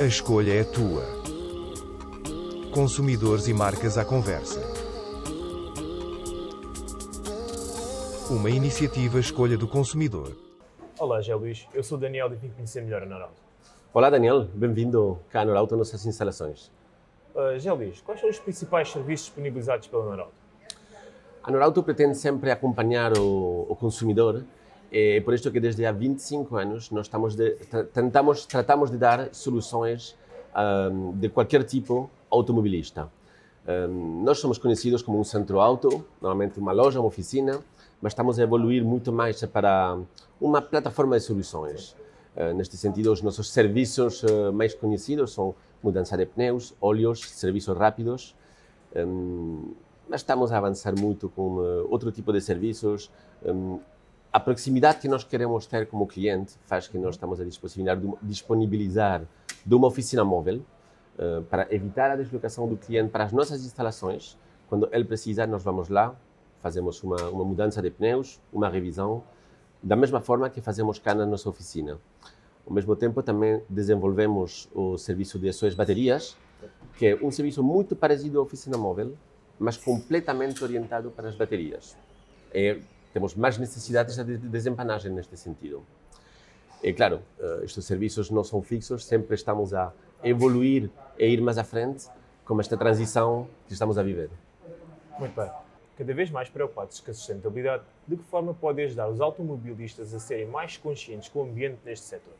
A escolha é tua. Consumidores e marcas à conversa. Uma iniciativa Escolha do Consumidor. Olá, Gé Luís. Eu sou o Daniel e vim conhecer melhor a Norauto. Olá, Daniel. Bem-vindo cá à Norauto, nossas instalações. Uh, Gé Luís, quais são os principais serviços disponibilizados pela Norauto? A Norauto pretende sempre acompanhar o, o consumidor é por isso que desde há 25 anos nós estamos de, tentamos, tratamos de dar soluções um, de qualquer tipo automobilista. Um, nós somos conhecidos como um centro auto, normalmente uma loja, uma oficina, mas estamos a evoluir muito mais para uma plataforma de soluções. Uh, neste sentido, os nossos serviços uh, mais conhecidos são mudança de pneus, óleos, serviços rápidos. Um, mas estamos a avançar muito com uh, outro tipo de serviços, a proximidade que nós queremos ter como cliente faz que nós estamos a disponibilizar, de uma oficina móvel uh, para evitar a deslocação do cliente para as nossas instalações. Quando ele precisa, nós vamos lá, fazemos uma, uma mudança de pneus, uma revisão, da mesma forma que fazemos cá na nossa oficina. Ao mesmo tempo, também desenvolvemos o serviço de suas baterias, que é um serviço muito parecido à oficina móvel, mas completamente orientado para as baterias. É temos mais necessidades de desempanagem neste sentido. E claro, eh, estes serviços não são fixos, sempre estamos a evoluir e ir mais à frente com esta transição que estamos a viver. Muito bem. Cada vez mais preocupados com a sustentabilidade, de que forma pode ajudar os automobilistas a serem mais conscientes com o ambiente neste setor?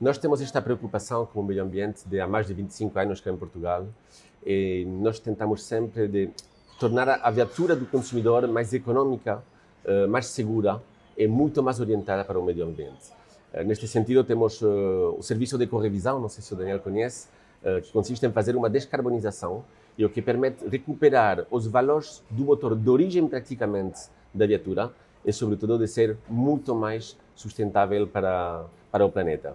Nós temos esta preocupação com o meio ambiente de há mais de 25 anos cá em Portugal e nós tentamos sempre de tornar a viatura do consumidor mais econômica, eh, mais segura e muito mais orientada para o meio ambiente. Eh, neste sentido, temos eh, o serviço de correvisão, não sei se o Daniel conhece, que consiste em fazer uma descarbonização e o que permite recuperar os valores do motor de origem praticamente da viatura e, sobretudo, de ser muito mais sustentável para, para o planeta.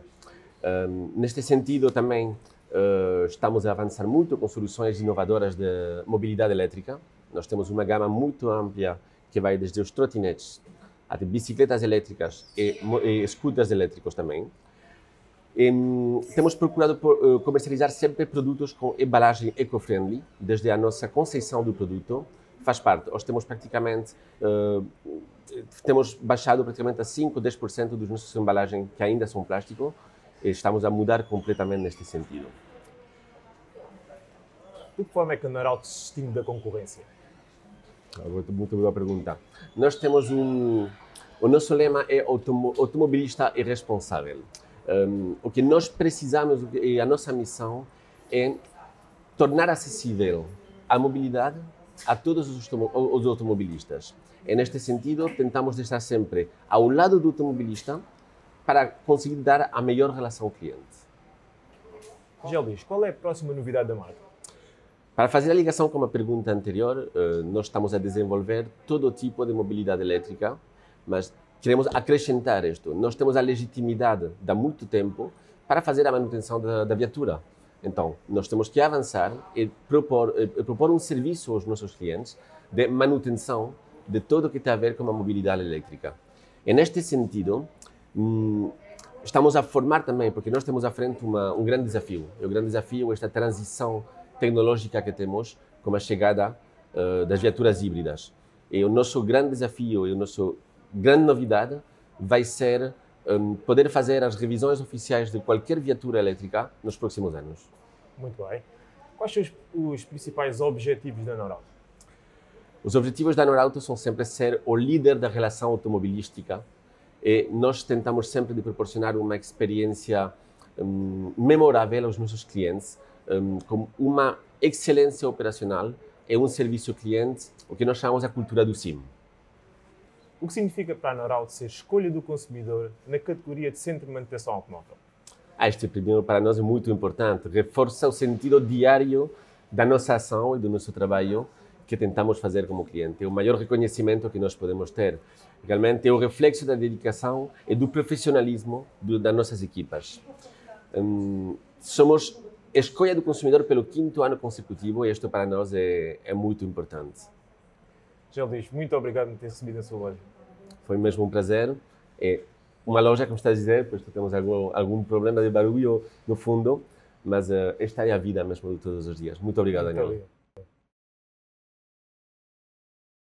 neste sentido, também uh, estamos a avançar muito com soluções inovadoras de mobilidade elétrica. Nós temos uma gama muito ampla que vai desde os trotinetes até bicicletas elétricas e, e scooters elétricos também. E, temos procurado por, uh, comercializar sempre produtos com embalagem eco-friendly, desde a nossa concepção do produto, faz parte. Nós temos praticamente, uh, temos baixado praticamente a 5, 10% dos nossos embalagens que ainda são plástico, e estamos a mudar completamente neste sentido. De que forma é que a Norauto se distingue da concorrência? Muito boa pergunta. Nós temos um. O nosso lema é automobilista e responsável. Um, o que nós precisamos e a nossa missão é tornar acessível a mobilidade a todos os, os automobilistas. E neste sentido, tentamos estar sempre ao lado do automobilista para conseguir dar a melhor relação ao cliente. Luís, qual é a próxima novidade da marca? Para fazer a ligação com a pergunta anterior, eh, nós estamos a desenvolver todo tipo de mobilidade elétrica, mas queremos acrescentar isto. Nós temos a legitimidade de há muito tempo para fazer a manutenção da, da viatura. Então, nós temos que avançar e propor, e propor um serviço aos nossos clientes de manutenção de tudo o que tem a ver com a mobilidade elétrica. E neste sentido, hum, estamos a formar também, porque nós temos à frente uma, um grande desafio. E o grande desafio é esta transição tecnológica que temos com a chegada uh, das viaturas híbridas. E o nosso grande desafio e a nossa grande novidade vai ser um, poder fazer as revisões oficiais de qualquer viatura elétrica nos próximos anos. Muito bem. Quais são os, os principais objetivos da Norauto? Os objetivos da Norauto são sempre ser o líder da relação automobilística e nós tentamos sempre de proporcionar uma experiência um, memorável aos nossos clientes um, com uma excelência operacional e um serviço cliente, o que nós chamamos a cultura do SIM. O que significa para a Norauto ser escolha do consumidor na categoria de centro de manutenção automóvel? Ah, este primeiro para nós é muito importante, reforça o sentido diário da nossa ação e do nosso trabalho que tentamos fazer como cliente. É o maior reconhecimento que nós podemos ter. Realmente é o reflexo da dedicação e do profissionalismo do, das nossas equipas. Somos escolha do consumidor pelo quinto ano consecutivo e isto para nós é, é muito importante. Gel Luís, muito obrigado por ter recebido a sua loja. Foi mesmo um prazer e uma loja, como está a dizer, pois temos algum, algum problema de barulho no fundo, mas uh, esta é a vida mesmo de todos os dias. Muito obrigado, Muito Daniel. obrigado.